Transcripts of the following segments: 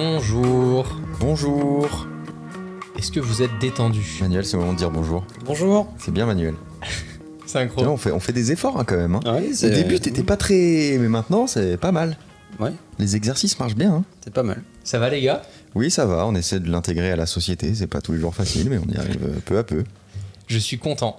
Bonjour. Bonjour. Est-ce que vous êtes détendu Manuel, c'est le moment de dire bonjour. Bonjour. C'est bien, Manuel. C'est vois, on, fait, on fait des efforts hein, quand même. hein. Ouais, Au début, t'étais pas très. Mais maintenant, c'est pas mal. Ouais, Les exercices marchent bien. hein. c'est pas mal. Ça va les gars? Oui, ça va. On essaie de l'intégrer à la société. C'est pas tous les jours facile, mais on y arrive euh, peu à peu. Je suis content.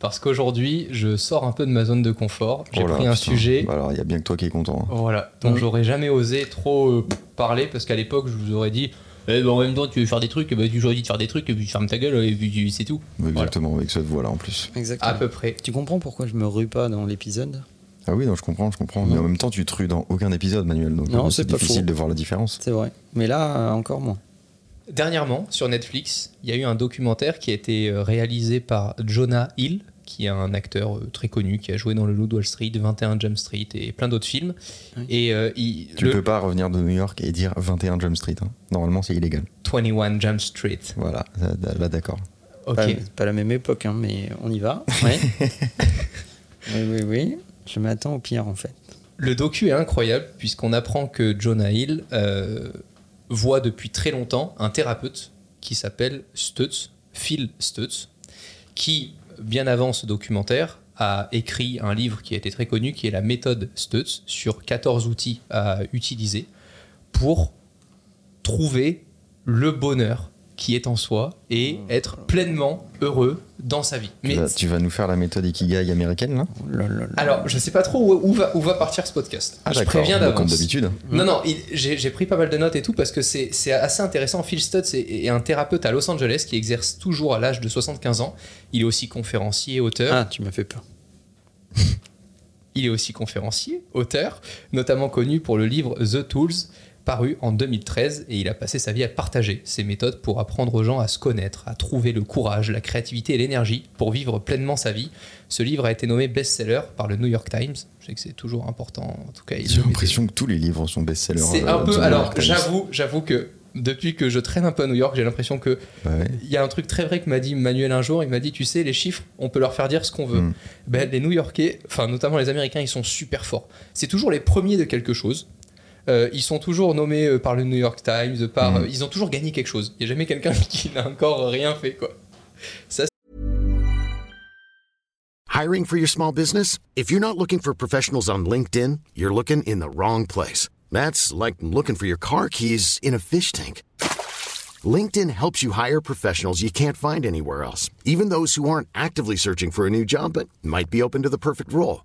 Parce qu'aujourd'hui, je sors un peu de ma zone de confort. J'ai Oh pris un putain. sujet Bah alors, il y a bien que toi qui es content. hein. voilà, Mhm. j'aurais jamais osé trop euh, parler parce qu'à l'époque, je vous aurais dit eh ben, en même temps, tu veux faire des trucs, eh ben, j'aurais dit de faire des trucs, et puis ferme ta gueule, et puis c'est tout. Exactement, avec cette voix-là en plus. Exactement. À peu près. Tu comprends pourquoi je me rue pas dans l'épisode? Ah oui, non, je comprends, je comprends. Mais en même temps, tu te rues dans aucun épisode, Manuel. Donc Non, euh, c'est difficile faux. de voir la différence. C'est vrai. Mais là, euh, encore moins. Dernièrement, sur Netflix, il y a eu un documentaire qui a été euh, réalisé par Jonah Hill, qui est un acteur euh, très connu, qui a joué dans Le Loup de Wall Street, 21 Jump Street et plein d'autres films. Oui. Et euh, il- Tu le peux pas revenir de New York et dire 21 Jump Street. hein. Normalement, c'est illégal. 21 Jump Street. Voilà, là, là, d'accord. Ok. Pas, pas la même époque, hein, mais on y va. Ouais. oui, oui, oui. Je m'attends au pire, en fait. Le docu est incroyable puisqu'on apprend que Jonah Hill euh, voit depuis très longtemps un thérapeute qui s'appelle Stutz, Phil Stutz, qui, bien avant ce documentaire, a écrit un livre qui a été très connu, qui est la méthode Stutz, sur 14 outils à utiliser pour trouver le bonheur qui est en soi et être pleinement heureux dans sa vie. Tu, Mais vas, tu vas nous faire la méthode Ikigai américaine, là Oh là alors, je sais pas trop où, où va, où va partir ce podcast. je Ah, d'accord. préviens Bah, Comme d'avance. d'habitude. Non, non, j'ai pris pas mal de notes et tout parce que c'est c'est assez intéressant. Phil Stutz est, est un thérapeute à Los Angeles qui exerce toujours à l'âge de 75 ans. Il est aussi conférencier, auteur. Ah, tu m'as fait peur. Il est aussi conférencier, auteur, notamment connu pour le livre The Tools, paru en 2013, et il a passé sa vie à partager ses méthodes pour apprendre aux gens à se connaître, à trouver le courage, la créativité et l'énergie pour vivre pleinement sa vie. Ce livre a été nommé best-seller par le New York Times. Je sais que c'est toujours important, en tout cas. J'ai l'impression que tous les livres sont best-sellers. C'est euh, un peu. Alors, j'avoue, j'avoue que depuis que je traîne un peu à New York, j'ai l'impression que Bah ouais. il y a un truc très vrai que m'a dit Manuel un jour. Il m'a dit, tu sais, les chiffres, on peut leur faire dire ce qu'on veut. Mm. Ben, les New-Yorkais, enfin notamment les Américains, ils sont super forts. C'est toujours les premiers de quelque chose. Euh, ils sont toujours nommés euh, par le New York Times, par, Mm. euh, ils ont toujours gagné quelque chose. Il n'y a jamais quelqu'un qui n'a encore rien fait, quoi. Hiring for your small business? If you're not looking for professionals on LinkedIn, you're looking in the wrong place. That's like looking for your car keys in a fish tank. LinkedIn helps you hire professionals you can't find anywhere else, even those who aren't actively searching for a new job but might be open to the perfect role.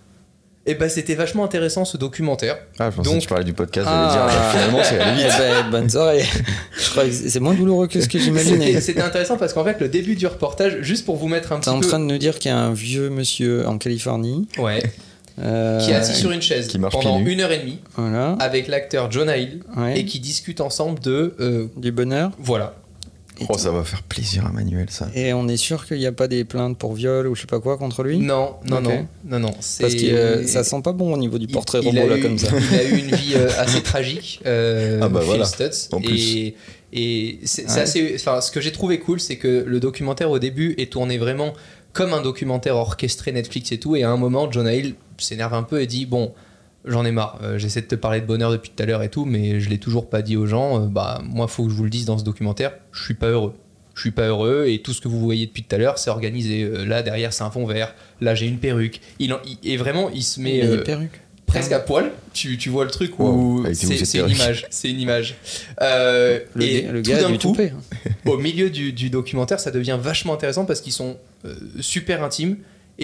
et ben c'était vachement intéressant ce documentaire. Ah, je pensais Donc- que tu parlais du podcast. j'allais dire, ah, finalement, c'est allé Eh vite. ben, bonne soirée. Je crois que c'est moins douloureux que ce que j'imaginais. c'était intéressant parce qu'en fait, le début du reportage, juste pour vous mettre un T'es petit en peu. train de nous dire qu'il y a un vieux monsieur en Californie Ouais. euh, qui est assis sur une chaise qui pendant une heure et demie voilà, avec l'acteur Jonah Hill Ouais. et qui discutent ensemble de euh, du bonheur. voilà Oh, ça va faire plaisir à Manuel, ça. Et on est sûr qu'il n'y a pas des plaintes pour viol ou je sais pas quoi contre lui? Non non non non non Parce que euh, ça sent pas bon au niveau du portrait il robot a là eu- comme ça. il a eu une vie euh, assez tragique euh, Ah bah Phil voilà, Stutz en plus. et et c'est c'est Ouais. assez enfin ce que j'ai trouvé cool c'est que le documentaire au début est tourné vraiment comme un documentaire orchestré Netflix et tout et à un moment Jonah Hill s'énerve un peu et dit bon J'en ai marre. Euh, J'essaie de te parler de bonheur depuis tout à l'heure et tout, mais je l'ai toujours pas dit aux gens. Euh, bah, moi, faut que je vous le dise dans ce documentaire. Je suis pas heureux. Je suis pas heureux et tout ce que vous voyez depuis tout à l'heure, c'est organisé. Euh, là, derrière, c'est un fond vert. Là, j'ai une perruque. Il, en- il- et vraiment, il se met Il euh, perruques. presque à poil. Tu, tu vois le truc Wow. où où, c'est une perruque image. C'est une image. Euh, Le, et gars- le tout gars a d'un du coup, hein. au milieu du, du documentaire, ça devient vachement intéressant parce qu'ils sont euh, super intimes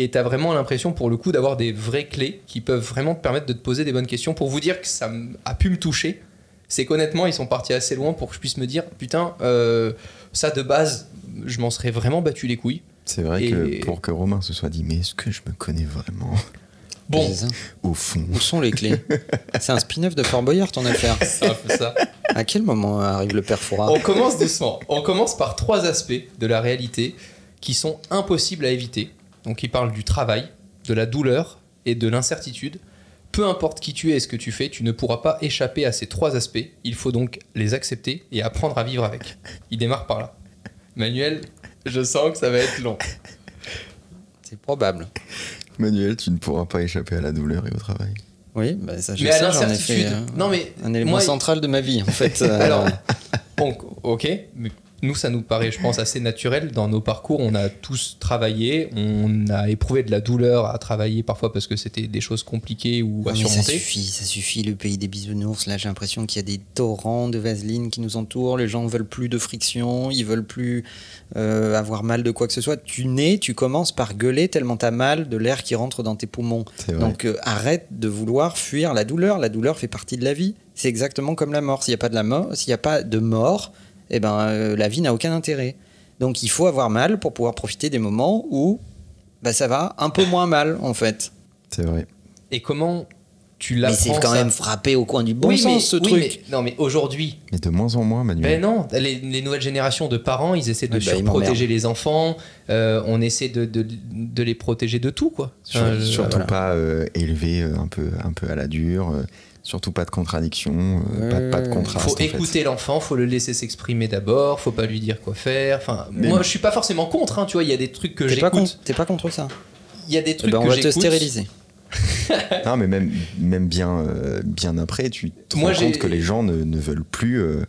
et t'as vraiment l'impression pour le coup d'avoir des vraies clés qui peuvent vraiment te permettre de te poser des bonnes questions. Pour vous dire que ça a pu me toucher, c'est qu'honnêtement, ils sont partis assez loin pour que je puisse me dire putain, euh, ça de base, je m'en serais vraiment battu les couilles. C'est vrai Et- que pour que Romain se soit dit, mais est-ce que je me connais vraiment? Bon, ça. au fond Où sont les clés? C'est un spin-off de Fort Boyard ton affaire. c'est un peu ça. À quel moment arrive le père Fouras On commence doucement. On commence par trois aspects de la réalité qui sont impossibles à éviter. Donc, il parle du travail, de la douleur et de l'incertitude. Peu importe qui tu es et ce que tu fais, tu ne pourras pas échapper à ces trois aspects. Il faut donc les accepter et apprendre à vivre avec. Il démarre par là. Manuel, je sens que ça va être long. C'est probable. Manuel, tu ne pourras pas échapper à la douleur et au travail. Oui, bah ça, je Mais sais, l'incertitude. Non, mais un élément moi, central de ma vie, en fait. euh, Alors, donc, ok, mais nous, ça nous paraît, je pense, assez naturel. Dans nos parcours, on a tous travaillé, on a éprouvé de la douleur à travailler parfois parce que c'était des choses compliquées ou à mais ça surmonter. suffit, ça suffit, le pays des bisounours. Là, j'ai l'impression qu'il y a des torrents de vaseline qui nous entourent. Les gens veulent plus de friction, ils veulent plus euh, avoir mal de quoi que ce soit. Tu nais, tu commences par gueuler tellement t'as mal de l'air qui rentre dans tes poumons. Donc euh, arrête de vouloir fuir la douleur. La douleur fait partie de la vie. C'est exactement comme la mort. S'il n'y a pas de la mort, s'il n'y a pas de mort, eh ben euh, la vie n'a aucun intérêt. Donc il faut avoir mal pour pouvoir profiter des moments où bah, ça va un peu moins mal en fait. C'est vrai. Et comment tu Mais l'apprends c'est quand ça même frappé au coin du bon Oui, sens mais- ce oui, truc. mais- non, mais aujourd'hui, Mais de moins en moins, Manuel. Ben non, les, les nouvelles générations de parents, ils essaient de Ah bah, surprotéger les enfants. euh, on essaie de, de- de les protéger de tout, quoi. Sur- Enfin, je- surtout voilà. pas euh, élevé euh, un peu, un peu à la dure. Euh, surtout pas de contradiction, euh, pas, de- pas de contraste. Faut écouter l'enfant, faut le laisser s'exprimer d'abord, faut pas lui dire quoi faire. Enfin, Mais- moi, je suis pas forcément contre. hein, tu vois, il y a des trucs que j'écoute. t'es pas contre ça Il y a des Eh trucs ben, On que va te j'écoute. stériliser. Non, mais même, même bien, euh, bien après, tu te Moi, rends compte que les gens ne, ne veulent plus. euh,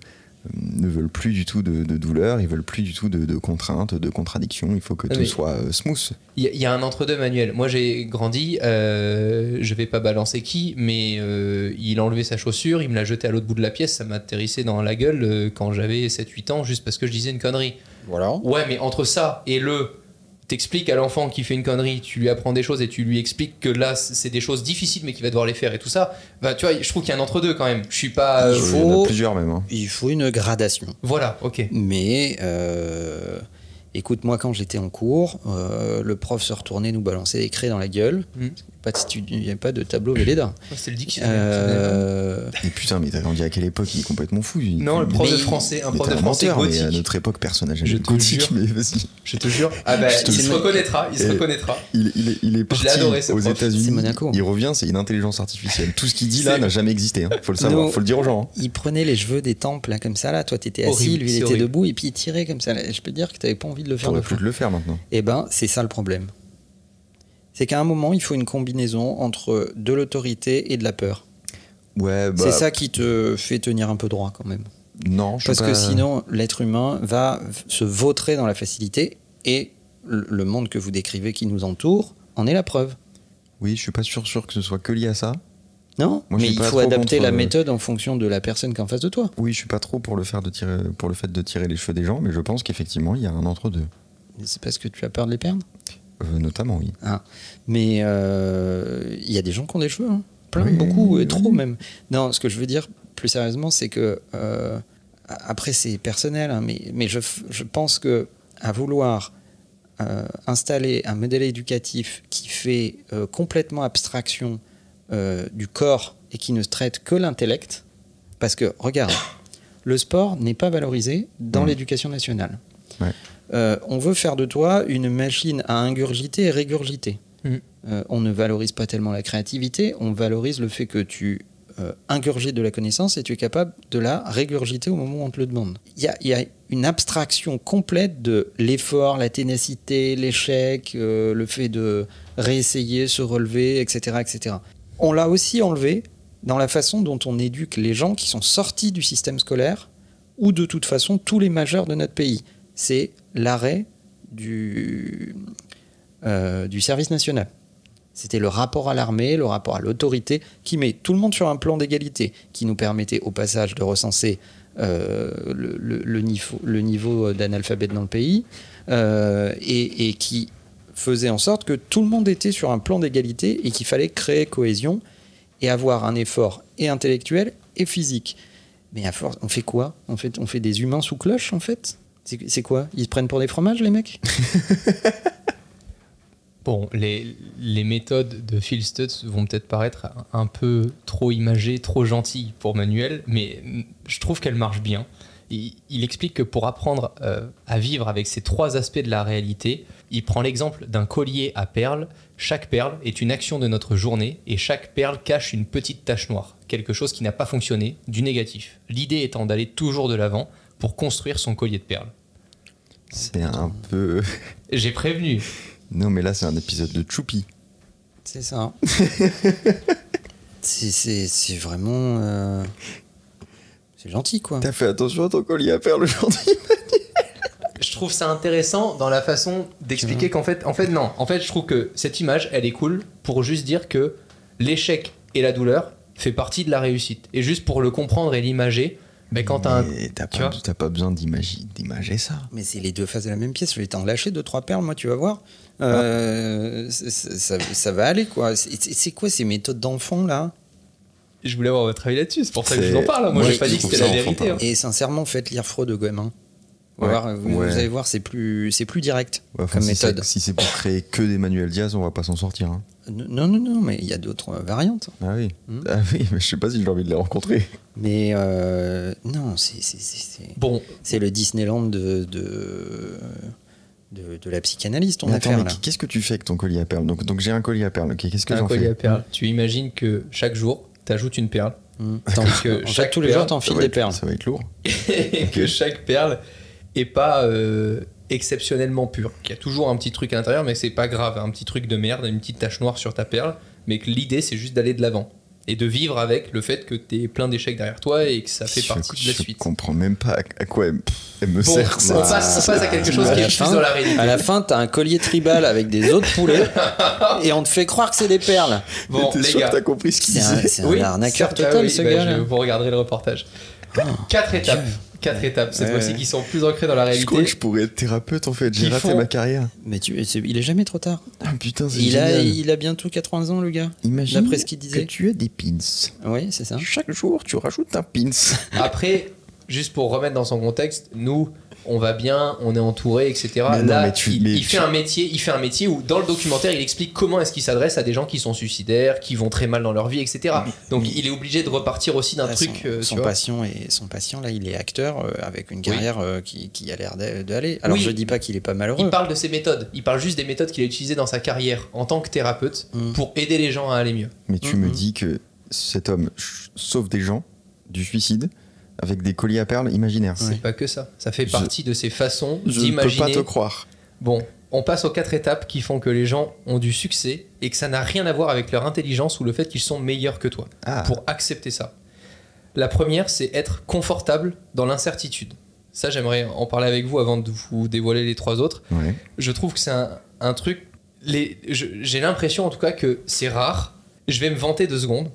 ne veulent plus du tout de, de douleur, ils veulent plus du tout de, de contraintes, de contradictions. Il faut que Ah, tout soit euh, smooth. Il y, a- il y a un entre-deux, Manuel. Moi, j'ai grandi, euh, je vais pas balancer qui, mais euh, il a enlevé sa chaussure, il me l'a jetée à l'autre bout de la pièce, ça m'a atterrissé dans la gueule euh, quand j'avais 7-8 ans, juste parce que je disais une connerie. Voilà. Ouais, mais entre ça et le t'expliques à l'enfant qui fait une connerie, tu lui apprends des choses et tu lui expliques que là c'est des choses difficiles mais qu'il va devoir les faire et tout ça, bah tu vois, je trouve qu'il y a un entre-deux quand même. Je suis pas. euh, Il Il y faut- en a plusieurs même. hein. Il faut une gradation. Voilà, ok. Mais euh, écoute, moi, quand j'étais en cours, euh, le prof se retournait nous balancer des craies dans la gueule. Mhm. Pas de stu- Il n'y avait pas de tableau Véleda. C'est le dictionnaire. Euh, Et putain, mais t'as grandi à quelle époque? Il est complètement fou. il- Non, le mais- prof de Mais- français, un mais prof de français menteur, mais gothique. à notre époque, personne n'a Je jamais te gothique, jure. mais vas-y. Je te jure. Ah bah, Je te il se reconnaîtra, il se reconnaîtra. Il, il est, il est parti adoré, aux. États-Unis. C'est Monaco. Il revient, c'est une intelligence artificielle. Tout ce qu'il dit là n'a jamais existé. Hein. Faut le savoir, Nous- faut le dire aux gens. hein. il prenait les cheveux des tempes, là, comme ça. Là. Toi, t'étais assis, Horrible, lui, il était horrible. debout, et puis il tirait comme ça. là. Je peux te dire que t'avais pas envie de le faire deux plus de le faire maintenant. Eh ben, c'est ça le problème. C'est qu'à un moment, il faut une combinaison entre de l'autorité et de la peur. Ouais, bah, c'est ça qui te fait tenir un peu droit quand même. Non, je Parce sais que pas- sinon, l'être humain va se vautrer dans la facilité et le monde que vous décrivez qui nous entoure en est la preuve. Oui, je suis pas sûr, sûr que ce soit que lié à ça. Non Moi, Mais il pas faut adapter contre, la euh, méthode en fonction de la personne qui est en face de toi. Oui, je suis pas trop pour le, faire de tirer, pour le fait de tirer les cheveux des gens, mais je pense qu'effectivement, il y a un entre-deux. C'est parce que tu as peur de les perdre? Euh, notamment, oui. Mais euh, il y a des gens qui ont des cheveux, hein. plein, Oui, beaucoup, oui, et trop oui. même. Non, ce que je veux dire plus sérieusement, c'est que euh, après c'est personnel, hein, mais, mais je, je pense que à vouloir installer un modèle éducatif qui fait complètement abstraction du corps et qui ne traite que l'intellect, parce que regarde, le sport n'est pas valorisé dans Mhm. l'éducation nationale. Ouais. Euh, on veut faire de toi une machine à ingurgiter et régurgiter. Mhm. Euh, on ne valorise pas tellement la créativité, on valorise le fait que tu euh, ingurgites de la connaissance et tu es capable de la régurgiter au moment où on te le demande. Il y y a une abstraction complète de l'effort, la ténacité, l'échec, euh, le fait de réessayer, se relever, etc. etc. On l'a aussi enlevé dans la façon dont on éduque les gens qui sont sortis du système scolaire ou de toute façon tous les majeurs de notre pays. C'est l'arrêt du, euh, du service national. C'était le rapport à l'armée, le rapport à l'autorité, qui met tout le monde sur un plan d'égalité, qui nous permettait au passage de recenser euh, le, niveau, d'analphabète dans le pays, euh, et, qui faisait en sorte que tout le monde était sur un plan d'égalité et qu'il fallait créer cohésion et avoir un effort et intellectuel et physique. Mais à force, on fait quoi? Fait, On fait des humains sous cloche, en fait? C'est quoi? Ils se prennent pour des fromages, les mecs? Bon, les, les méthodes de Phil Stutz vont peut-être paraître un, peu trop imagées, trop gentilles pour Manuel, mais je trouve qu'elles marchent bien. il, il explique que pour apprendre euh, à vivre avec ces trois aspects de la réalité, il prend l'exemple d'un collier à perles. Chaque perle est une action de notre journée et chaque perle cache une petite tache noire, quelque chose qui n'a pas fonctionné, du négatif. L'idée étant d'aller toujours de l'avant pour construire son collier de perles. C'est un peu. J'ai prévenu. Non, mais là, c'est un épisode de Choupi. C'est ça. c'est- c'est c'est vraiment. euh, C'est gentil, quoi. T'as fait attention à ton collier à perles aujourd'hui Je trouve ça intéressant dans la façon d'expliquer qu'en fait, en fait, non. En fait, je trouve que cette image, elle est cool pour juste dire que l'échec et la douleur fait partie de la réussite. Et juste pour le comprendre et l'imager, ben quand t'as un. Mais T'as tu pas, vois t'as pas besoin d'imager ça. Mais c'est les deux faces de la même pièce. Je vais t'en lâcher deux, trois perles, moi, tu vas voir. Euh, c'est- c'est- ça, ça va aller, quoi. C'est c'est quoi ces méthodes d'enfant, là? Je voulais avoir votre avis là-dessus, c'est pour ça que je vous en parle. Moi, Moi, j'ai je pas dit que c'était la vérité. hein. Et sincèrement, faites lire Freud de gamin. Vous, Ouais. voir, vous- Ouais. vous allez voir, c'est plus, c'est plus direct Ouais, enfin, comme si méthode. c'est- Si c'est pour créer que des manuels Diaz, on va pas s'en sortir. hein. Non, non, non, mais il y a d'autres euh, variantes. Ah oui. Hmm. Ah oui, mais je sais pas si j'ai envie de les rencontrer. Mais euh, non, c'est c'est- c'est- c'est- Bon, c'est le Disneyland de, de, de, de la psychanalyse, ton Mais attends, affaire, mais là. qu'est-ce que tu fais avec ton collier à perles Donc, donc j'ai un collier à perles. ok, Qu'est-ce que un j'en collier fais à perles. Tu imagines que chaque jour, t'ajoutes une perle. Tant que chaque tous les perle- jours, t'enfiles des perles. Ça va être lourd. et que chaque perle est pas euh, exceptionnellement pure. Qu'il y a toujours un petit truc à l'intérieur, mais c'est pas grave, un petit truc de merde, une petite tache noire sur ta perle, mais que l'idée c'est juste d'aller de l'avant et de vivre avec le fait que t'es plein d'échecs derrière toi et que ça fait je, partie de la je suite. comprends même pas à, quoi elle, me- elle me Bon, sert. on passe, on passe à quelque chose À qui est plus fin- dans la réalité. À la fin, t'as un collier tribal avec des autres poulets et on te fait croire que c'est des perles. Bon, les sûr gars, que t'as compris ce qu'il disait c'est un Oui, arnaqueur total, ah oui, ce bah, gars. je-. Vous regarderez le reportage. Quatre étapes. Quatre étapes, cette Ouais, fois-ci, qui sont plus ancrées dans la Je crois réalité. que je pourrais être thérapeute en fait. J'ai raté font- ma carrière. Mais tu, il est jamais trop tard. Ah putain, c'est Il a, il a bientôt 80 ans, le gars. Imagine d'après ce qu'il que disait. tu as des pins. Oui, c'est ça. Chaque jour, tu rajoutes un pins. Après, juste pour remettre dans son contexte, nous, on va bien, on est entouré, etc. Mais non, Là, mais tu- il, mais il tu- fait un métier, il fait un métier où dans le documentaire, il explique comment est-ce qu'il s'adresse à des gens qui sont suicidaires, qui vont très mal dans leur vie, etc. Donc, il est obligé de repartir aussi d'un Là, truc. son, euh, son patient et son patient là, il est acteur euh, avec une carrière euh, qui, qui a l'air d'a- d'aller. Alors Oui. je dis pas qu'il est pas malheureux. Il parle de ses méthodes. Il parle juste des méthodes qu'il a utilisées dans sa carrière en tant que thérapeute Mm. pour aider les gens à aller mieux. Mais tu me Mhm. dis que cet homme sauve des gens du suicide avec des colliers à perles imaginaires. C'est pas que ça. Ça fait Je- partie de ses façons Je ne peux d'imaginer. pas te croire. Bon, on passe aux quatre étapes qui font que les gens ont du succès et que ça n'a rien à voir avec leur intelligence ou le fait qu'ils sont meilleurs que toi. Ah. Pour accepter ça. La première, c'est être confortable dans l'incertitude. Ça, j'aimerais en parler avec vous avant de vous dévoiler les trois autres. Je trouve que c'est un, un truc. je- J'ai l'impression en tout cas que c'est rare. Je vais me vanter deux secondes.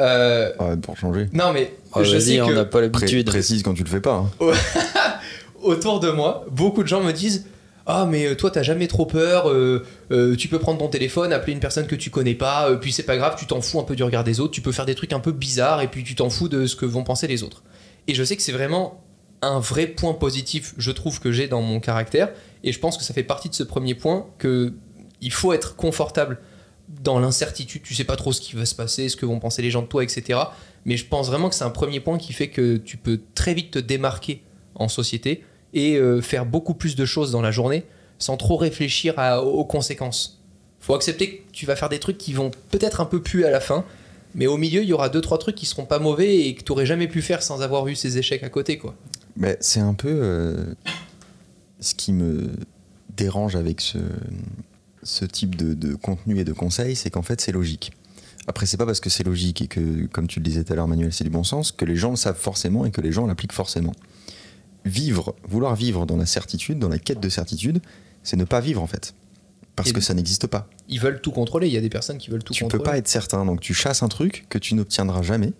Euh, Ah, pour changer. non, mais Oh, je vas-y, sais on n'a pas Pré- l'habitude. précise quand tu le fais pas. hein. autour de moi, beaucoup de gens me disent Ah, mais euh, toi, t'as jamais trop peur, euh, euh, tu peux prendre ton téléphone, appeler une personne que tu connais pas, euh, puis c'est pas grave, tu t'en fous un peu du regard des autres, tu peux faire des trucs un peu bizarres, et puis tu t'en fous de ce que vont penser les autres. Et je sais que c'est vraiment un vrai point positif, je trouve, que j'ai dans mon caractère, et je pense que ça fait partie de ce premier point que il faut être confortable dans l'incertitude, tu sais pas trop ce qui va se passer, ce que vont penser les gens de toi, etc. Mais je pense vraiment que c'est un premier point qui fait que tu peux très vite te démarquer en société et euh, faire beaucoup plus de choses dans la journée sans trop réfléchir aux conséquences. Faut accepter que tu vas faire des trucs qui vont peut-être un peu puer à la fin, mais au milieu, il y aura deux trois trucs qui seront pas mauvais et que tu aurais jamais pu faire sans avoir eu ces échecs à côté, quoi. Mais c'est un peu euh, ce qui me dérange avec ce, ce type de, de contenu et de conseils, c'est qu'en fait c'est logique. Après, c'est pas parce que c'est logique et que, comme tu le disais tout à l'heure, Manuel, c'est du bon sens, que les gens le savent forcément et que les gens l'appliquent forcément. Vivre, vouloir vivre dans la certitude, dans la quête de certitude, c'est ne pas vivre en fait. Parce Et- que ça n'existe pas. Ils veulent tout contrôler. Il y a des personnes qui veulent tout tu contrôler. peux pas être certain, donc tu chasses un truc que tu n'obtiendras jamais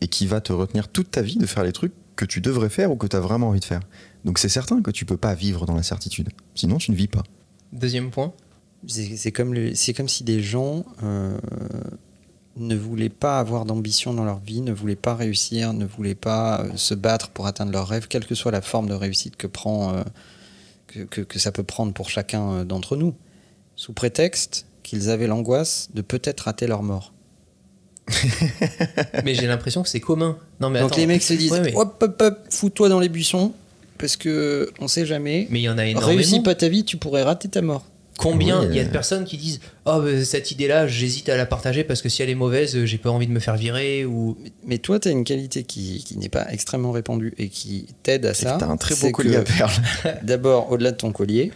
et qui va te retenir toute ta vie de faire les trucs que tu devrais faire ou que tu as vraiment envie de faire. Donc c'est certain que tu peux pas vivre dans la certitude. Sinon tu ne vis pas. Deuxième point. C'est comme, le- comme si des gens euh, ne voulaient pas avoir d'ambition dans leur vie, ne voulaient pas réussir, ne voulaient pas euh, se battre pour atteindre leurs rêves, quelle que soit la forme de réussite que, prend, euh, que, que- que ça peut prendre pour chacun d'entre nous, sous prétexte qu'ils avaient l'angoisse de peut-être rater leur mort. mais j'ai l'impression que c'est commun. Non, mais Donc attends. les mecs se disent Ouais, mais- hop hop hop, fous-toi dans les buissons parce que on sait jamais. Mais il y en a énormément. Réussis pas ta vie, tu pourrais rater ta mort. Combien Oui, il y a de euh. personnes qui disent Oh, bah, cette idée-là, j'hésite à la partager parce que si elle est mauvaise, euh, j'ai pas envie de me faire virer ou. Mais toi, tu as une qualité qui, qui n'est pas extrêmement répandue et qui t'aide à ça. que t'as un très beau collier que, à perles. D'abord, au-delà de ton collier,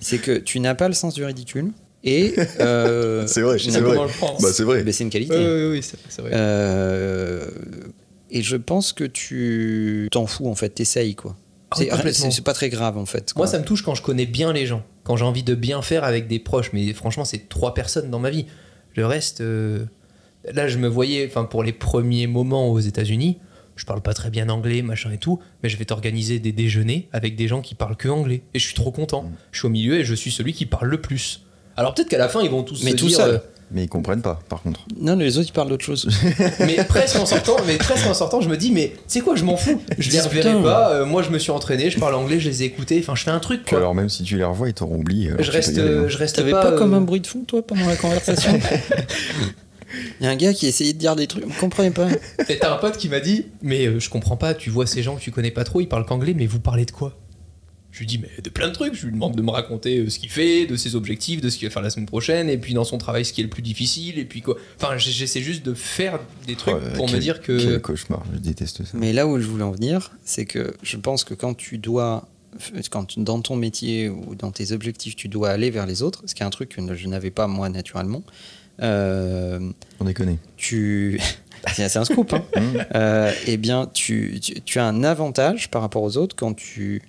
c'est que tu n'as pas le sens du ridicule et. euh, C'est vrai, tu c'est vrai. Comment le prendre Bah, c'est vrai. Mais c'est une qualité. Oui, oui, c'est c'est vrai. Euh, et je pense que tu t'en fous en fait, t'essayes quoi. Ah C'est- pas très grave en fait. Moi, ça me touche quand je connais bien les gens, quand j'ai envie de bien faire avec des proches. Mais franchement, c'est trois personnes dans ma vie. Le reste, euh, là, je me voyais, enfin, pour les premiers moments aux États-Unis, je parle pas très bien anglais, machin et tout, mais je vais t'organiser des déjeuners avec des gens qui parlent que anglais. Et je suis trop content. Mm. Je suis au milieu et je suis celui qui parle le plus. Alors peut-être qu'à la fin, ils vont tous Mais se tout dire. seul. Euh, Mais ils comprennent pas, par contre. Non, les autres ils parlent d'autre chose. mais presque en sortant, mais presque en sortant, je me dis, mais tu sais quoi, je m'en fous. Je les reverrai pas. euh, moi, je me suis entraîné, je parle anglais, je les ai écoutés. Enfin, je fais un truc. Quoi. alors, même si tu les revois, ils t'auront oublié. alors je tu peux reste, hein. euh, je reste T'avais pas, pas, comme euh, un bruit de fond toi pendant la conversation Il y a un gars qui essayait de dire des trucs, vous comprenez pas Et t'as un pote qui m'a dit Mais euh, je comprends pas, tu vois ces gens que tu connais pas trop, ils parlent qu'anglais, mais vous parlez de quoi? Je lui dis Mais de plein de trucs. Je lui demande de me raconter euh, ce qu'il fait, de ses objectifs, de ce qu'il va faire la semaine prochaine, et puis dans son travail, ce qui est le plus difficile, et puis quoi. Enfin, j'essaie juste de faire des trucs Oh, pour me dire que. Quel cauchemar, je déteste ça. Mais là où je voulais en venir, c'est que je pense que quand tu dois, quand dans ton métier ou dans tes objectifs, tu dois aller vers les autres, ce qui est un truc que je n'avais pas moi naturellement, euh, On déconne. tu. c'est un scoop, hein. Hum, Euh, eh bien, tu, tu- tu as un avantage par rapport aux autres quand tu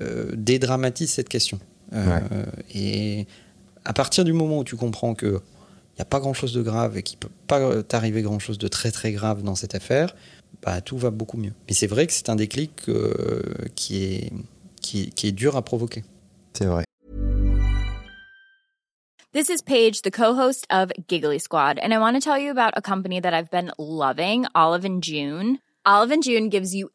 euh, dédramatises cette question. Euh, Et à partir du moment où tu comprends que il n'y a pas grand-chose de grave et qu'il peut pas t'arriver grand-chose de très très grave dans cette affaire, bah, tout va beaucoup mieux. Mais c'est vrai que c'est un déclic euh, qui, est, qui, est- qui est dur à provoquer. C'est vrai. This is Paige, the co-host of Giggly Squad, and I want to tell you about a company that I've been loving, Olive and June. Olive and June gives you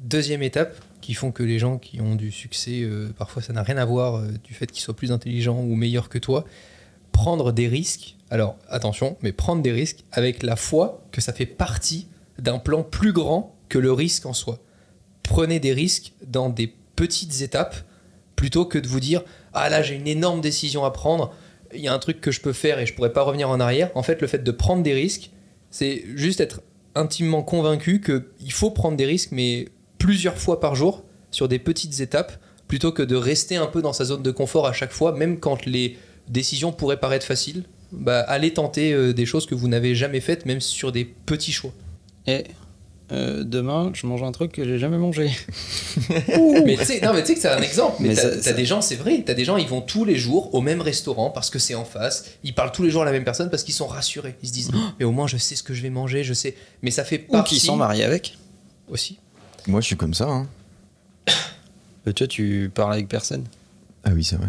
Deuxième étape, qui font que les gens qui ont du succès, euh, parfois ça n'a rien à voir euh, du fait qu'ils soient plus intelligents ou meilleurs que toi, prendre des risques. Alors attention, mais prendre des risques avec la foi que ça fait partie d'un plan plus grand que le risque en soi. Prenez des risques dans des petites étapes plutôt que de vous dire ah là j'ai une énorme décision à prendre, il y a un truc que je peux faire et je pourrais pas revenir en arrière. En fait, le fait de prendre des risques, c'est juste être intimement convaincu qu'il faut prendre des risques, mais plusieurs fois par jour, sur des petites étapes, plutôt que de rester un peu dans sa zone de confort à chaque fois, même quand les décisions pourraient paraître faciles. Bah, allez tenter euh, des choses que vous n'avez jamais faites, même sur des petits choix. Euh, demain, je mange un truc que j'ai jamais mangé. mais tu sais, non, mais tu sais que c'est un exemple. Mais, Mais t'as, ça- des gens, c'est vrai, t'as des gens, ils vont tous les jours au même restaurant parce que c'est en face. Ils parlent tous les jours à la même personne parce qu'ils sont rassurés. Ils se disent, Oh, mais au moins je sais ce que je vais manger, je sais. Mais ça fait Ou partie qui sont mariés avec. aussi. Moi, je suis comme ça. hein. Euh, toi, tu parles avec personne? Ah oui, c'est vrai.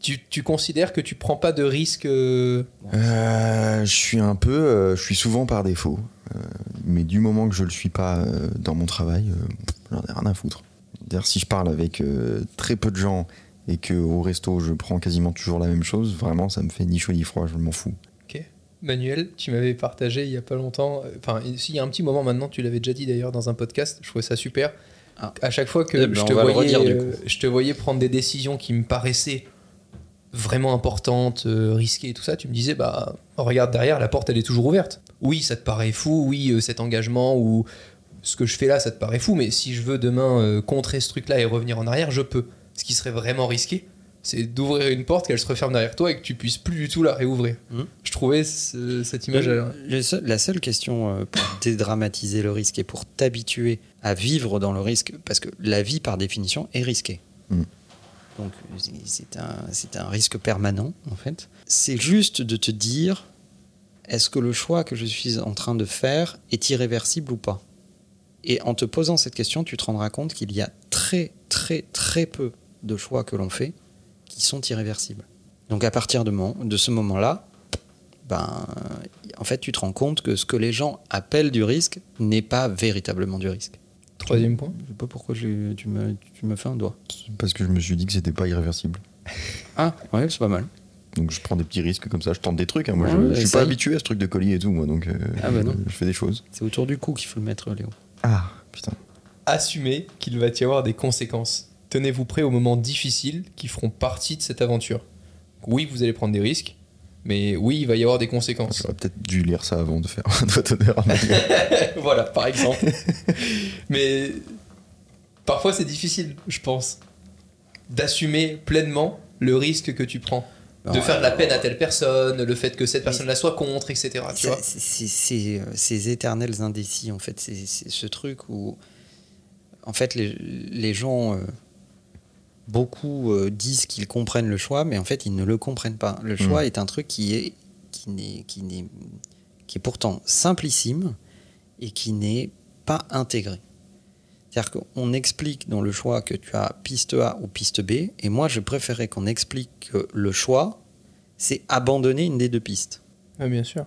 Tu, tu considères que tu prends pas de risques euh, Euh, je suis un peu, euh, je suis souvent par défaut, mais du moment que je le suis pas euh, dans mon travail, euh, j'en ai rien à foutre. D'ailleurs, si je parle avec euh, très peu de gens et que au resto je prends quasiment toujours la même chose, vraiment, ça me fait ni chaud ni froid, je m'en fous. Ok. Manuel, tu m'avais partagé il y a pas longtemps, euh, enfin, il y a un petit moment maintenant, tu l'avais déjà dit d'ailleurs dans un podcast, je trouvais ça super. Ah. À chaque fois que Eh ben, je, te voyais, redire, du euh, je te voyais prendre des décisions qui me paraissaient vraiment importantes, euh, risquées et tout ça, tu me disais, bah, regarde derrière, la porte elle est toujours ouverte. Oui, ça te paraît fou, oui, euh, cet engagement ou ce que je fais là, ça te paraît fou, mais si je veux demain euh, contrer ce truc-là et revenir en arrière, je peux. Ce qui serait vraiment risqué, c'est d'ouvrir une porte, qu'elle se referme derrière toi et que tu puisses plus du tout la réouvrir. Mhm. Je trouvais ce- cette image. Le- elle- le seul- la seule question euh, pour dédramatiser le risque et pour t'habituer à vivre dans le risque, parce que la vie par définition est risquée. Mm. Donc c'est- c'est un, c'est un risque permanent en fait. C'est juste de te dire, est-ce que le choix que je suis en train de faire est irréversible ou pas? Et en te posant cette question, tu te rendras compte qu'il y a très très très peu de choix que l'on fait qui sont irréversibles. Donc à partir de, mon- de ce moment-là, ben, en fait, tu te rends compte que ce que les gens appellent du risque n'est pas véritablement du risque. Troisième point? Je sais pas pourquoi j'ai- tu me, tu me fais un doigt. Parce que je me suis dit que c'était pas irréversible. Ah, ouais, c'est pas mal. Donc je prends des petits risques comme ça, je tente des trucs. hein. Moi, je, Ouais, je suis pas habitué à ce truc de colis et tout, moi, donc euh, Ah bah non. je fais des choses. C'est autour du cou qu'il faut le mettre, Léo. Ah, putain. Assumez qu'il va y avoir des conséquences. Tenez-vous prêt aux moments difficiles qui feront partie de cette aventure. Oui, vous allez prendre des risques, mais oui, il va y avoir des conséquences. J'aurais peut-être dû lire ça avant de faire un doigt d'honneur voilà, par exemple. Mais parfois c'est difficile, je pense, d'assumer pleinement le risque que tu prends. De Non, faire de la peine à telle personne, le fait que cette personne-là soit contre, etc. Tu vois euh, ces éternels indécis, en fait. C'est ce truc où, en fait, les, les gens, euh, beaucoup euh, disent qu'ils comprennent le choix, mais en fait, ils ne le comprennent pas. Le choix est un truc qui est, qui n'est, qui n'est, qui est pourtant simplissime et qui n'est pas intégré. C'est-à-dire qu'on explique dans le choix que tu as piste A ou piste B, et moi, je préférais qu'on explique que le choix, c'est abandonner une des deux pistes. Ouais, bien sûr.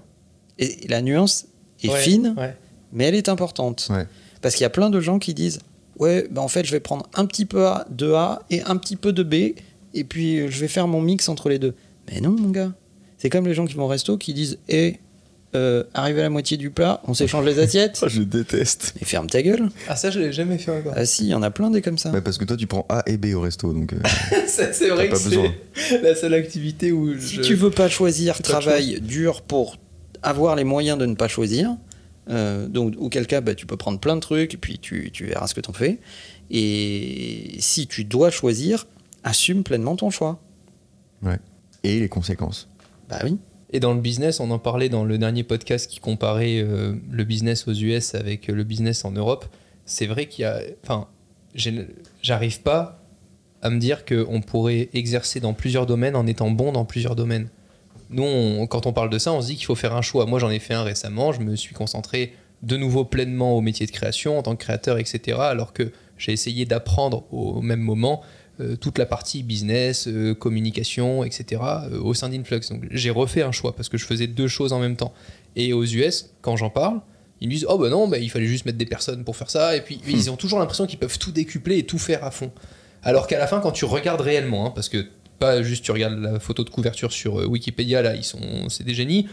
Et la nuance est Ouais, fine, ouais. mais elle est importante. Ouais. Parce qu'il y a plein de gens qui disent Ouais, ben en fait, je vais prendre un petit peu A- de A et un petit peu de B, et puis euh, je vais faire mon mix entre les deux. Mais non, mon gars. C'est comme les gens qui vont au resto qui disent Eh, euh, arrivé à la moitié du plat, on s'échange les assiettes. Ah, je déteste. Mais ferme ta gueule. Ah, ça, je l'ai jamais fait encore. Ah si, il y en a plein des comme ça. Ouais, parce que toi, tu prends A et B au resto, donc. euh, Ça, c'est vrai que c'est la seule activité où Si je... tu veux pas choisir travail dur pour avoir les moyens de ne pas choisir, euh, donc auquel cas bah, tu peux prendre plein de trucs et puis tu, tu verras ce que t'en fais. Et si tu dois choisir, assume pleinement ton choix. Et les conséquences? Bah oui. Et dans le business, on en parlait dans le dernier podcast qui comparait euh, le business aux US avec le business en Europe. C'est vrai qu'il y a. Enfin, j'arrive pas à me dire qu'on pourrait exercer dans plusieurs domaines en étant bon dans plusieurs domaines. Nous, quand on parle de ça, on se dit qu'il faut faire un choix. Moi, j'en ai fait un récemment. Je me suis concentré de nouveau pleinement au métier de création en tant que créateur, etc. Alors que j'ai essayé d'apprendre au même moment toute la partie business, euh, communication, etc. euh, au sein d'Influx. Donc j'ai refait un choix parce que je faisais deux choses en même temps. Et aux US, quand j'en parle, ils me disent oh bah non, bah, il fallait juste mettre des personnes pour faire ça. Et puis ils ont toujours l'impression qu'ils peuvent tout décupler et tout faire à fond. Alors qu'à la fin, quand tu regardes réellement, hein, parce que pas juste tu regardes la photo de couverture sur euh, Wikipédia, là, ils sont, c'est des génies.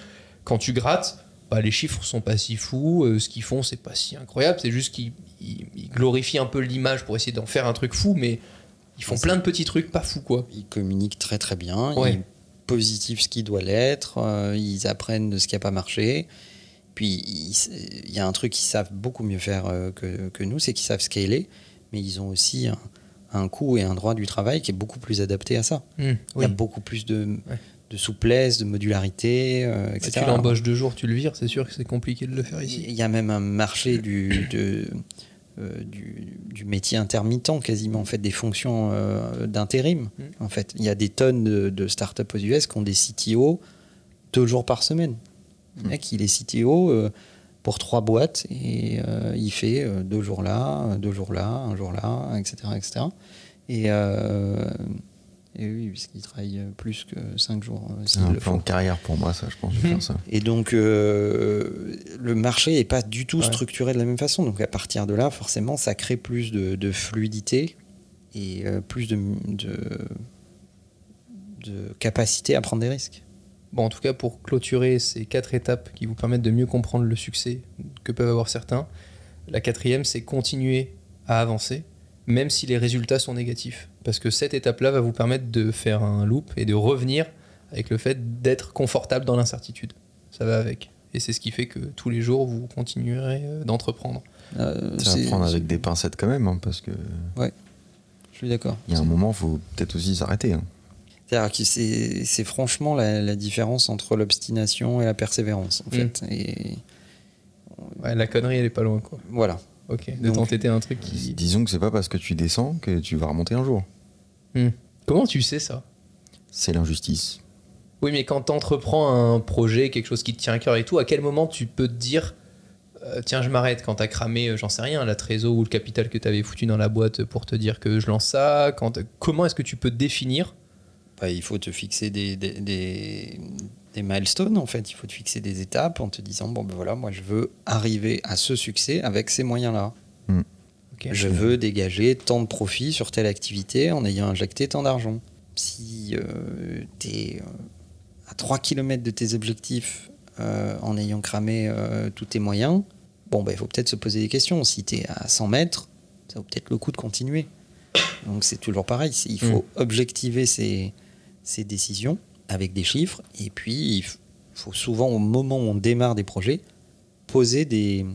Quand tu grattes, bah, les chiffres sont pas si fous, euh, ce qu'ils font c'est pas si incroyable, c'est juste qu'ils ils- ils glorifient un peu l'image pour essayer d'en faire un truc fou, mais ils font plein de petits trucs pas fous quoi. Ils communiquent très très bien. Ouais. Ils ce qui doit l'être. euh, ils apprennent de ce qui n'a pas marché. Puis il y a un truc qu'ils savent beaucoup mieux faire euh, que, que nous, c'est qu'ils savent scaler, mais ils ont aussi un, un coût et un droit du travail qui est beaucoup plus adapté à ça. Il y a beaucoup plus de, Ouais. de souplesse, de modularité, euh, Bah, etc. tu l'embauches deux jours, tu le vires, c'est sûr que c'est compliqué de le faire ici. Il y a même un marché du, de, euh, du, du métier intermittent quasiment, en fait, des fonctions euh, d'intérim. Mm. En fait, il y a des tonnes de, de startups aux US qui ont des CTO deux jours par semaine. Le mec, il est CTO euh, pour trois boîtes et il fait deux jours là, deux jours là, un jour là, etc. etc. Et, et oui, puisqu'il travaille plus que cinq jours. euh, C'est un le plan de carrière pour moi, ça, je pense, de faire ça. Et donc, euh, le marché n'est pas du tout Ouais. structuré de la même façon. Donc, à partir de là, forcément, ça crée plus de, de fluidité et euh, plus de, de, de capacité à prendre des risques. Bon, en tout cas, pour clôturer ces quatre étapes qui vous permettent de mieux comprendre le succès que peuvent avoir certains, la quatrième, c'est continuer à avancer, même si les résultats sont négatifs. Parce que cette étape-là va vous permettre de faire un loop et de revenir avec le fait d'être confortable dans l'incertitude. Ça va avec. Et c'est ce qui fait que tous les jours, vous continuerez euh, d'entreprendre. Euh, C'est à prendre avec des pincettes quand même, hein, parce que Je suis d'accord. il y a un moment, faut peut-être aussi s'arrêter. hein. C'est franchement la, la différence entre l'obstination et la persévérance, en Mm. fait. Et Ouais, la connerie, elle est pas loin, quoi. voilà. Ok. De t'entêter un truc qui. Disons que c'est pas parce que tu descends que tu vas remonter un jour. Hmm. Comment tu sais ça? C'est l'injustice. Oui, mais quand t'entreprends un projet, quelque chose qui te tient à cœur et tout, à quel moment tu peux te dire euh, tiens, je m'arrête quand t'as cramé, euh, j'en sais rien, la trésor ou le capital que t'avais foutu dans la boîte pour te dire que je lance ça? Quand, Comment est-ce que tu peux définir? Bah, il faut te fixer des, des, des, des milestones, en fait. Il faut te fixer des étapes en te disant bon, ben voilà, moi, je veux arriver à ce succès avec ces moyens-là. Ok. Je veux dégager tant de profits sur telle activité en ayant injecté tant d'argent. Si tu es à 3 km de tes objectifs euh, en ayant cramé euh, tous tes moyens, bon, bah, il faut peut-être se poser des questions. Si tu es à 100 mètres, ça vaut peut-être le coup de continuer. Donc c'est toujours pareil. Il faut objectiver ces, ces décisions avec des chiffres. Et puis, il faut souvent, au moment où on démarre des projets, poser des,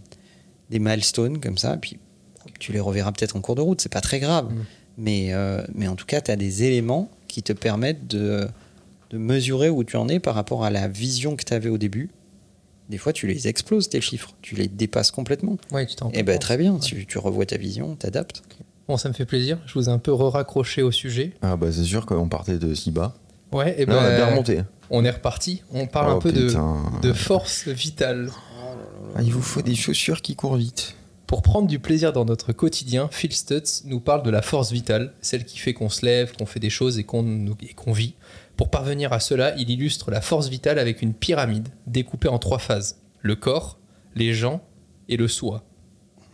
des milestones comme ça. Puis tu les reverras peut-être en cours de route, c'est pas très grave. Mm. Mais, euh, mais en tout cas, tu as des éléments qui te permettent de, de mesurer où tu en es par rapport à la vision que tu avais au début. Des fois, tu les exploses, tes chiffres. Tu les dépasses complètement. Ouais, tu t'en Et ben compte. très bien, Ouais. tu, tu revois ta vision, t'adaptes. Bon, ça me fait plaisir. Je vous ai un peu raccroché au sujet. Ah bah c'est sûr qu'on partait de si bas. Ouais, et Là, on a bien ben remonté. on est reparti. On parle Oh, un peu de, de force vitale. Ah, il vous faut des chaussures qui courent vite. Pour prendre du plaisir dans notre quotidien, Phil Stutz nous parle de la force vitale, celle qui fait qu'on se lève, qu'on fait des choses et qu'on et qu'on vit. Pour parvenir à cela, il illustre la force vitale avec une pyramide découpée en trois phases le corps, les gens et le soi.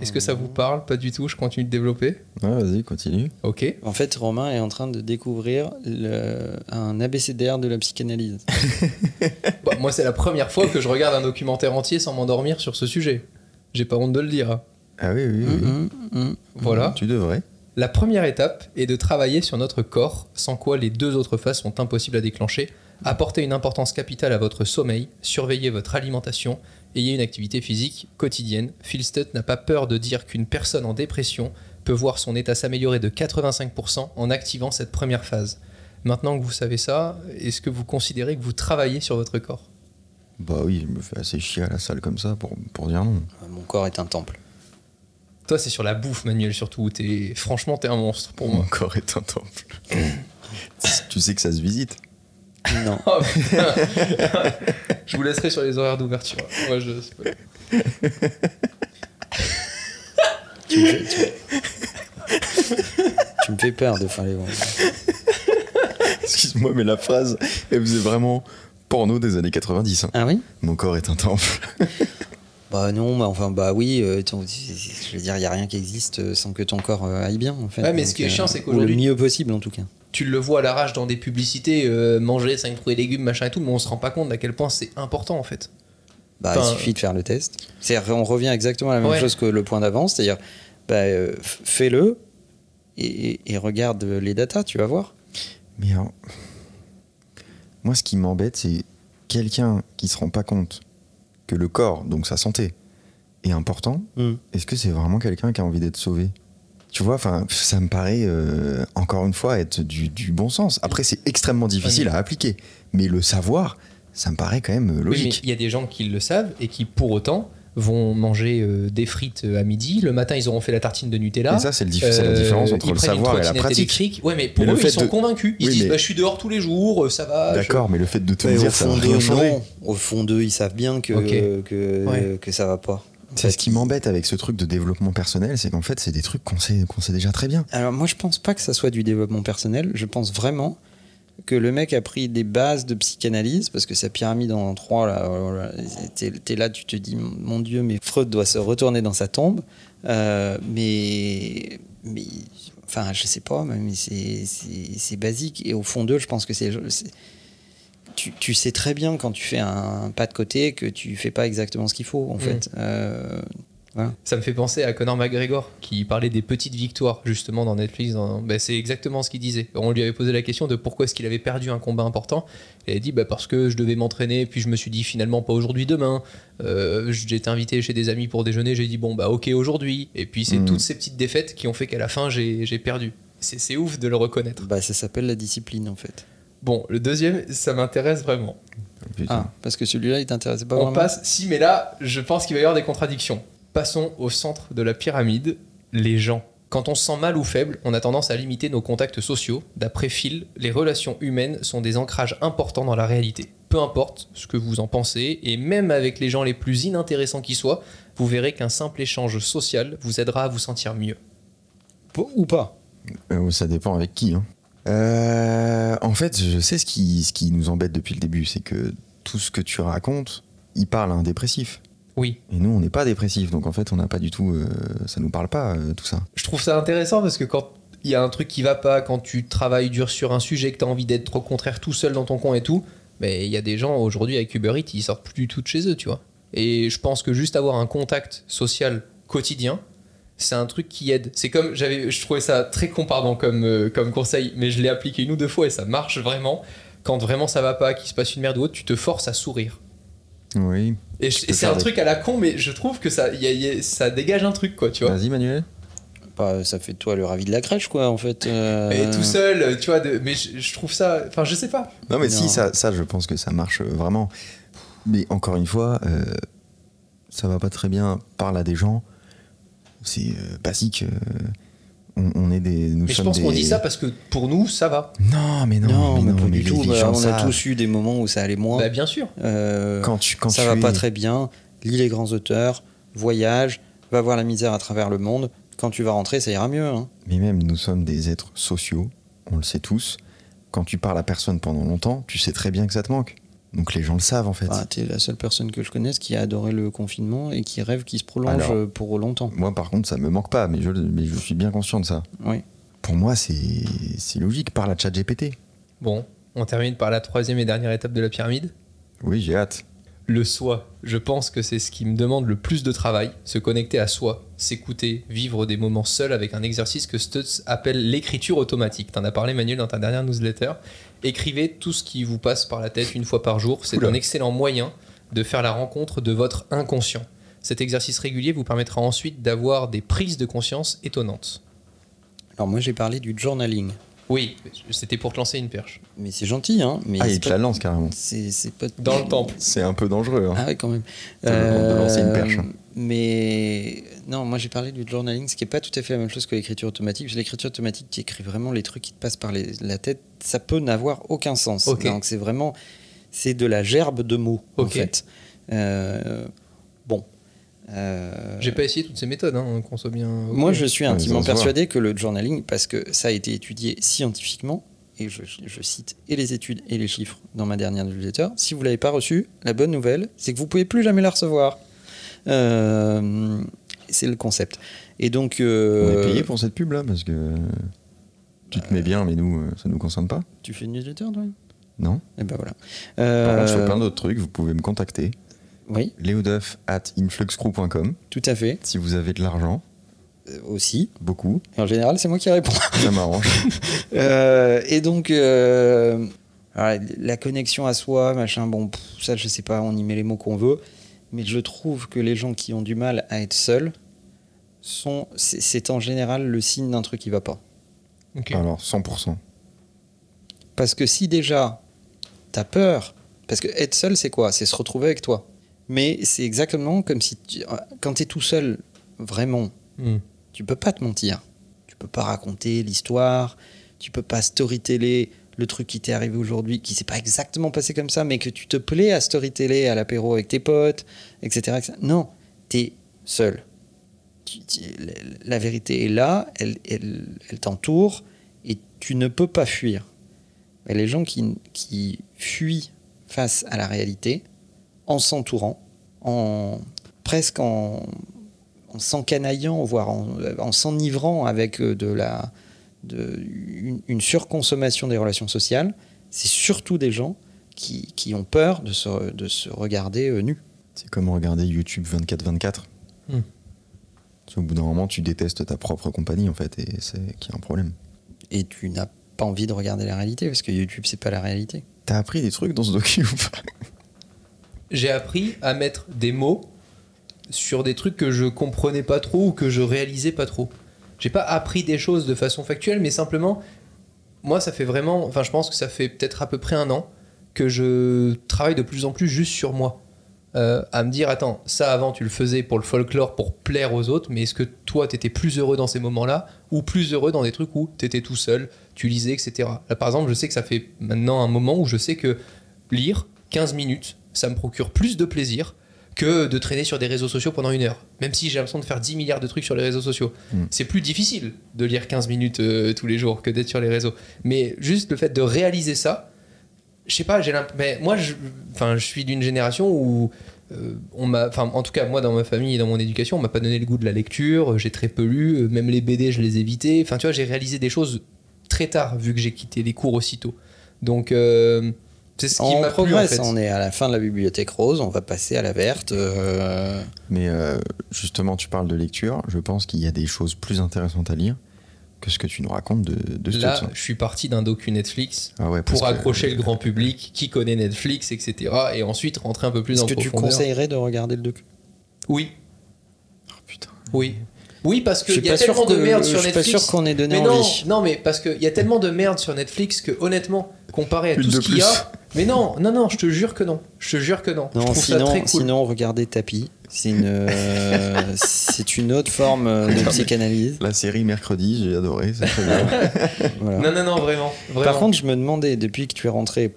Est-ce que ça vous parle? Pas du tout, je continue de développer. Ouais, vas-y, continue. Ok. En fait, Romain est en train de découvrir le- un abécédaire de la psychanalyse. Bah, moi, c'est la première fois que je regarde un documentaire entier sans m'endormir sur ce sujet. J'ai pas honte de le dire. Ah oui, oui, oui. Mhm, mhm. Voilà. Tu devrais. La première étape est de travailler sur notre corps, sans quoi les deux autres phases sont impossibles à déclencher. Apportez une importance capitale à votre sommeil, surveillez votre alimentation, ayez une activité physique quotidienne. Phil Stutt n'a pas peur de dire qu'une personne en dépression peut voir son état s'améliorer de 85% en activant cette première phase. Maintenant que vous savez ça, est-ce que vous considérez que vous travaillez sur votre corps? Bah oui, je me fais assez chier à la salle comme ça pour, pour dire non. Mon corps est un temple. Toi, c'est sur la bouffe, Manuel, surtout. T'es... Franchement, t'es un monstre pour moi. Mon corps est un temple. tu sais que ça se visite. Non. Oh, putain. je vous laisserai sur les horaires d'ouverture. Moi, je... tu, me fais, tu- tu me fais peur de faire les ventes. Excuse-moi, mais la phrase, elle faisait vraiment porno des années 90. hein. Ah oui? Mon corps est un temple. Bah non, mais enfin, bah oui, euh, ton- je veux dire, il n'y a rien qui existe euh, sans que ton corps euh, aille bien, en fait. Ouais, mais ce qui est chiant, c'est ou qu'aujourd'hui- Le mieux possible, en tout cas. Tu le vois à l'arrache dans des publicités, euh, manger 5 fruits et légumes, machin et tout, mais on se rend pas compte d'à quel point c'est important en fait. Bah, Enfin, il suffit de faire le test. C'est-à-dire, on revient exactement à la même Ouais. chose que le point d'avant, c'est-à-dire, bah, euh, fais-le et, et regarde les datas, tu vas voir. Mais alors, moi, ce qui m'embête, c'est quelqu'un qui se rend pas compte que le corps, donc sa santé, est important. Est-ce que c'est vraiment quelqu'un qui a envie d'être sauvé? Tu vois, enfin, ça me paraît euh, encore une fois être du, du bon sens. Après, c'est extrêmement difficile à appliquer, mais le savoir, ça me paraît quand même euh, Oui, logique. il y a des gens qui le savent et qui pour autant vont manger euh, des frites euh, à midi. Le matin, ils auront fait la tartine de Nutella. Et ça, c'est dif- c'est la Euh, différence entre ils le prennent une savoir et la trottinette pratique. électrique. Ouais, mais pour Mais eux, ils sont de- convaincus. Ils Oui, se disent mais- bah, Je suis dehors tous les jours, euh, ça va. je- D'accord, mais le fait de te Mais dire au ça fond va rien non. Au fond d'eux, ils savent bien que, Ok. que, Ouais. que ça va pas. C'est ce qui m'embête avec ce truc de développement personnel, c'est qu'en fait, c'est des trucs qu'on sait, sait déjà très bien. Alors moi je pense pas que ça soit du développement personnel, je pense vraiment que le mec a pris des bases de psychanalyse, parce que sa pyramide en trois, là, voilà, t'es, là, tu te dis, mon Dieu, mais Freud doit se retourner dans sa tombe, Euh, mais, mais, enfin, je sais pas, mais c'est basique, et au fond d'eux, je pense que c'est... tu, tu sais très bien quand tu fais un pas de côté que tu fais pas exactement ce qu'il faut, en fait. Euh, voilà. Ça me fait penser à Conor McGregor qui parlait des petites victoires justement dans Netflix. dans- ben, c'est exactement ce qu'il disait. On lui avait posé la question de pourquoi est-ce qu'il avait perdu un combat important. Et il a dit bah, parce que je devais m'entraîner, puis je me suis dit finalement pas aujourd'hui, demain. Euh, j'ai été invité chez des amis pour déjeuner, j'ai dit bon bah ok aujourd'hui. Et puis c'est Mhm. toutes ces petites défaites qui ont fait qu'à la fin j'ai perdu. C'est c'est ouf de le reconnaître. Bah, ça s'appelle la discipline, en fait. Bon, le deuxième, ça m'intéresse vraiment. Ah, parce que celui-là, il t'intéressait pas On vraiment passe, si, mais là, je pense qu'il va y avoir des contradictions. Passons au centre de la pyramide, les gens. Quand on se sent mal ou faible, on a tendance à limiter nos contacts sociaux. D'après Phil, les relations humaines sont des ancrages importants dans la réalité. Peu importe ce que vous en pensez, et même avec les gens les plus inintéressants qui soient, vous verrez qu'un simple échange social vous aidera à vous sentir mieux. Ou pas Euh, ça dépend avec qui. hein. Euh, en fait, je sais ce qui, ce qui nous embête depuis le début, c'est que tout ce que tu racontes, il parle à un dépressif. Oui, Et nous, on n'est pas dépressif, donc en fait, on n'a pas du tout. euh, ça nous parle pas, euh, tout ça. je trouve ça intéressant parce que quand il y a un truc qui va pas, quand tu travailles dur sur un sujet, que tu as envie d'être au contraire tout seul dans ton coin et tout, mais il y a des gens aujourd'hui avec Uber Eats, ils sortent plus du tout de chez eux, tu vois. Et je pense que juste avoir un contact social quotidien, c'est un truc qui aide. C'est comme j'avais, je trouvais ça très con pardon comme euh, comme conseil, mais je l'ai appliqué une ou deux fois et ça marche vraiment. Quand vraiment ça va pas, qu'il se passe une merde ou autre, tu te forces à sourire. Oui. Et, c'est un des- truc à la con, mais je trouve que ça, y a- y a- ça dégage un truc quoi, tu vois. Vas-y, Manuel. Bah, Ça fait de toi le ravi de la crèche, quoi, en fait. euh. Et tout seul, tu vois, de- mais je, je trouve ça, enfin je sais pas. Non, mais Non. si, ça, ça, je pense que ça marche euh, vraiment. Mais encore une fois, euh, ça va pas très bien. Parle à des gens. C'est euh, basique. euh, on, on est des. Nous Mais je sommes pense qu'on des- dit ça parce que pour nous ça va. Non, mais non, Non, mais, non, pas mais du les- tout. les Bah, gens on a savent. tous eu des moments où ça allait moins. Bah bien sûr. Euh, Quand tu, quand ça tu va pas es- très bien. Lis les grands auteurs, voyage, va voir la misère à travers le monde. Quand tu vas rentrer, ça ira mieux. hein. Mais même, nous sommes des êtres sociaux, on le sait tous. Quand tu parles à personne pendant longtemps, tu sais très bien que ça te manque. Donc les gens le savent en fait. Enfin, T'es la seule personne que je connaisse qui a adoré le confinement et qui rêve qu'il se prolonge Alors. euh, pour longtemps. Moi par contre, ça me manque pas, mais je, mais je suis bien conscient de ça. Oui. Pour moi, c'est logique. Parle à ChatGPT. Bon, on termine par la troisième et dernière étape de la pyramide. Oui, j'ai hâte. Le soi. Je pense que c'est ce qui me demande le plus de travail. Se connecter à soi, s'écouter, vivre des moments seuls avec un exercice que Stutz appelle l'écriture automatique. T'en as parlé Manuel dans ta dernière newsletter. Écrivez tout ce qui vous passe par la tête une fois par jour. C'est un excellent moyen de faire la rencontre de votre inconscient. Cet exercice régulier vous permettra ensuite d'avoir des prises de conscience étonnantes. Alors moi j'ai parlé du journaling. Oui, c'était pour te lancer une perche. Mais c'est gentil, hein. Mais Ah, il te la lance carrément. C'est c'est pas Dans le temple. C'est un peu dangereux. hein. Ah ouais, quand même. De lancer une perche. Mais non, moi j'ai parlé du journaling, ce qui est pas tout à fait la même chose que l'écriture automatique. Parce que L'écriture automatique, tu écris vraiment les trucs qui te passent par les- la tête, ça peut n'avoir aucun sens. Donc c'est vraiment, c'est de la gerbe de mots en fait. Euh, bon. Euh, J'ai pas essayé toutes ces méthodes, hein, qu'on soit bien. Moi, je suis Ouais, intimement voit. persuadé que le journaling, parce que ça a été étudié scientifiquement, et je, je cite et les études et les chiffres dans ma dernière newsletter, si vous l'avez pas reçu, la bonne nouvelle, c'est que vous pouvez plus jamais la recevoir. Euh, c'est le concept. Et donc, On euh, est payé pour cette pub là parce que tu te mets bien, mais nous, euh, ça nous concerne pas. tu fais une newsletter, toi? Non. Et ben voilà. Par contre, je fais Euh, plein d'autres trucs. Vous pouvez me contacter. Oui, Léoduff at influxcrew.com tout à fait. si vous avez de l'argent, aussi. beaucoup. Et en général, c'est moi qui réponds. Ça m'arrange. Euh, et donc, euh, la connexion à soi, machin, bon, ça, je sais pas, on y met les mots qu'on veut, mais je trouve que les gens qui ont du mal à être seuls, sont, c'est, en général le signe d'un truc qui va pas. Ok. Alors 100%. Parce que si déjà, t'as peur, parce que être seul, c'est quoi? C'est se retrouver avec toi. Mais c'est exactement comme si, tu- quand t'es tout seul, vraiment, Hmm. tu peux pas te mentir. Tu peux pas raconter l'histoire, tu peux pas storyteller le truc qui t'est arrivé aujourd'hui, qui s'est pas exactement passé comme ça, mais que tu te plais à storyteller à l'apéro avec tes potes, etc. Non, t'es seul. La vérité est là, elle, elle, elle t'entoure, et tu ne peux pas fuir. Mais les gens qui, qui fuient face à la réalité, en s'entourant, en presque en, en s'encanaillant, voire en, en s'enivrant avec euh, de la, de, une, une surconsommation des relations sociales, c'est surtout des gens qui, qui ont peur de se, de se regarder euh, nus. C'est comme regarder YouTube 24-24. Hmm. Qu'au bout d'un moment, tu détestes ta propre compagnie en fait, et c'est qu'il y a un problème. Et tu n'as pas envie de regarder la réalité, parce que YouTube, c'est pas la réalité. T'as appris des trucs dans ce docu ou pas? J'ai appris à mettre des mots sur des trucs que je comprenais pas trop ou que je réalisais pas trop. J'ai pas appris des choses de façon factuelle, mais simplement moi, ça fait vraiment. Enfin, je pense que ça fait peut-être à peu près un an que je travaille de plus en plus juste sur moi. Euh, à me dire, attends, ça avant tu le faisais pour le folklore, pour plaire aux autres, mais est-ce que toi t'étais plus heureux dans ces moments-là ou plus heureux dans des trucs où t'étais tout seul, tu lisais, etc. Là, par exemple, je sais que ça fait maintenant un moment où je sais que lire 15 minutes, ça me procure plus de plaisir que de traîner sur des réseaux sociaux pendant une heure. Même si j'ai l'impression de faire 10 milliards de trucs sur les réseaux sociaux. Mm. C'est plus difficile de lire 15 minutes euh, tous les jours que d'être sur les réseaux. Mais juste le fait de réaliser ça, je sais pas, j'ai mais moi, je, enfin, je suis d'une génération où euh, on m'a, enfin, en tout cas, moi, dans ma famille et dans mon éducation, on m'a pas donné le goût de la lecture. J'ai très peu lu, euh, même les BD, je les évitais. Enfin, tu vois, j'ai réalisé des choses très tard vu que j'ai quitté les cours aussitôt. Donc, euh, c'est ce qui On m'a plu en progresse, fait. on est à la fin de la bibliothèque rose, on va passer à la verte. euh, Mais euh, justement, tu parles de lecture. Je pense qu'il y a des choses plus intéressantes à lire que ce que tu nous racontes de, de Là, je suis parti d'un docu Netflix Ah ouais, pour que- accrocher le grand public qui connaît Netflix, etc. Et ensuite rentrer un peu plus Est-ce en que tu profondeur. conseillerais de regarder le docu? Oui, Oh, putain. oui. Oui, parce Je qu'il y a tellement de que- merde je sur suis pas Netflix. sûr qu'on ait donné mais non, envie. non, mais parce qu'il y a tellement de merde sur Netflix que honnêtement, comparé à Une tout ce qu'il y a. Mais non, non, non, je te jure que non. Je te jure que non. je Non, ça sinon, très cool. sinon regardez Tapis. C'est une, euh, c'est une autre forme de psychanalyse. La série mercredi, j'ai adoré, c'est très bien. Voilà. Non, non, non, vraiment. vraiment. Par contre, je me demandais depuis que tu es rentré,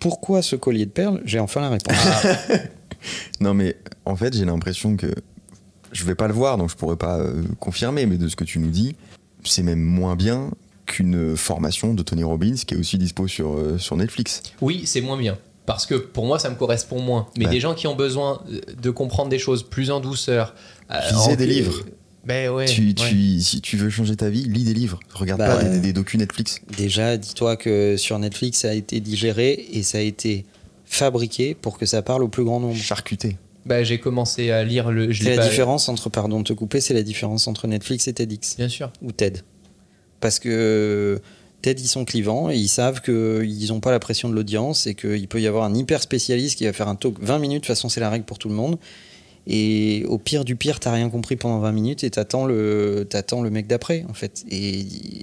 pourquoi ce collier de perles? J'ai enfin la réponse. non, mais en fait, j'ai l'impression que je vais pas le voir, donc je pourrais pas euh, confirmer, mais de ce que tu nous dis, c'est même moins bien qu'une formation de Tony Robbins qui est aussi dispo sur, euh, sur Netflix. Oui, c'est moins bien. Parce que pour moi, ça me correspond moins. Mais Ouais. des gens qui ont besoin euh, de comprendre des choses plus en douceur. euh, Lisez en- des livres. Ben ouais. tu, ouais. Si tu veux changer ta vie, lis des livres. Regarde Bah pas des, des docus Netflix. Déjà, dis-toi que sur Netflix, ça a été digéré et ça a été fabriqué pour que ça parle au plus grand nombre. Charcuté. Ben, j'ai commencé à lire le. C'est la pas- différence entre, pardon de te couper, c'est la différence entre Netflix et TEDx Bien sûr. ou TED. Parce que TED, ils sont clivants et ils savent qu'ils n'ont pas la pression de l'audience et qu'il peut y avoir un hyper spécialiste qui va faire un talk 20 minutes, de toute façon, c'est la règle pour tout le monde. Et au pire du pire, t'as rien compris pendant 20 minutes et t'attends le, t'attends le mec d'après, en fait. Et,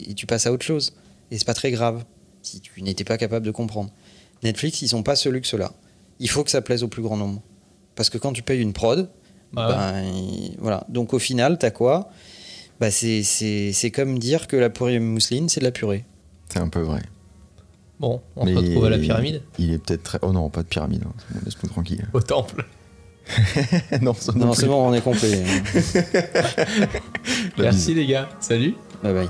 et tu passes à autre chose. Et c'est pas très grave si tu n'étais pas capable de comprendre. Netflix, ils sont pas ce luxe-là. Il faut que ça plaise au plus grand nombre. Parce que quand tu payes une prod, ouais. ben, il- voilà. Donc au final, t'as quoi? Bah, c'est, c'est, c'est comme dire que la purée mousseline, c'est de la purée. C'est un peu vrai. Bon, on Mais se retrouve à la pyramide. Il est peut-être très. Oh non, pas de pyramide. hein. Laisse-nous tranquille. Au temple. non, non Non, c'est bon, on est complet. Merci les gars. Salut. bye bye.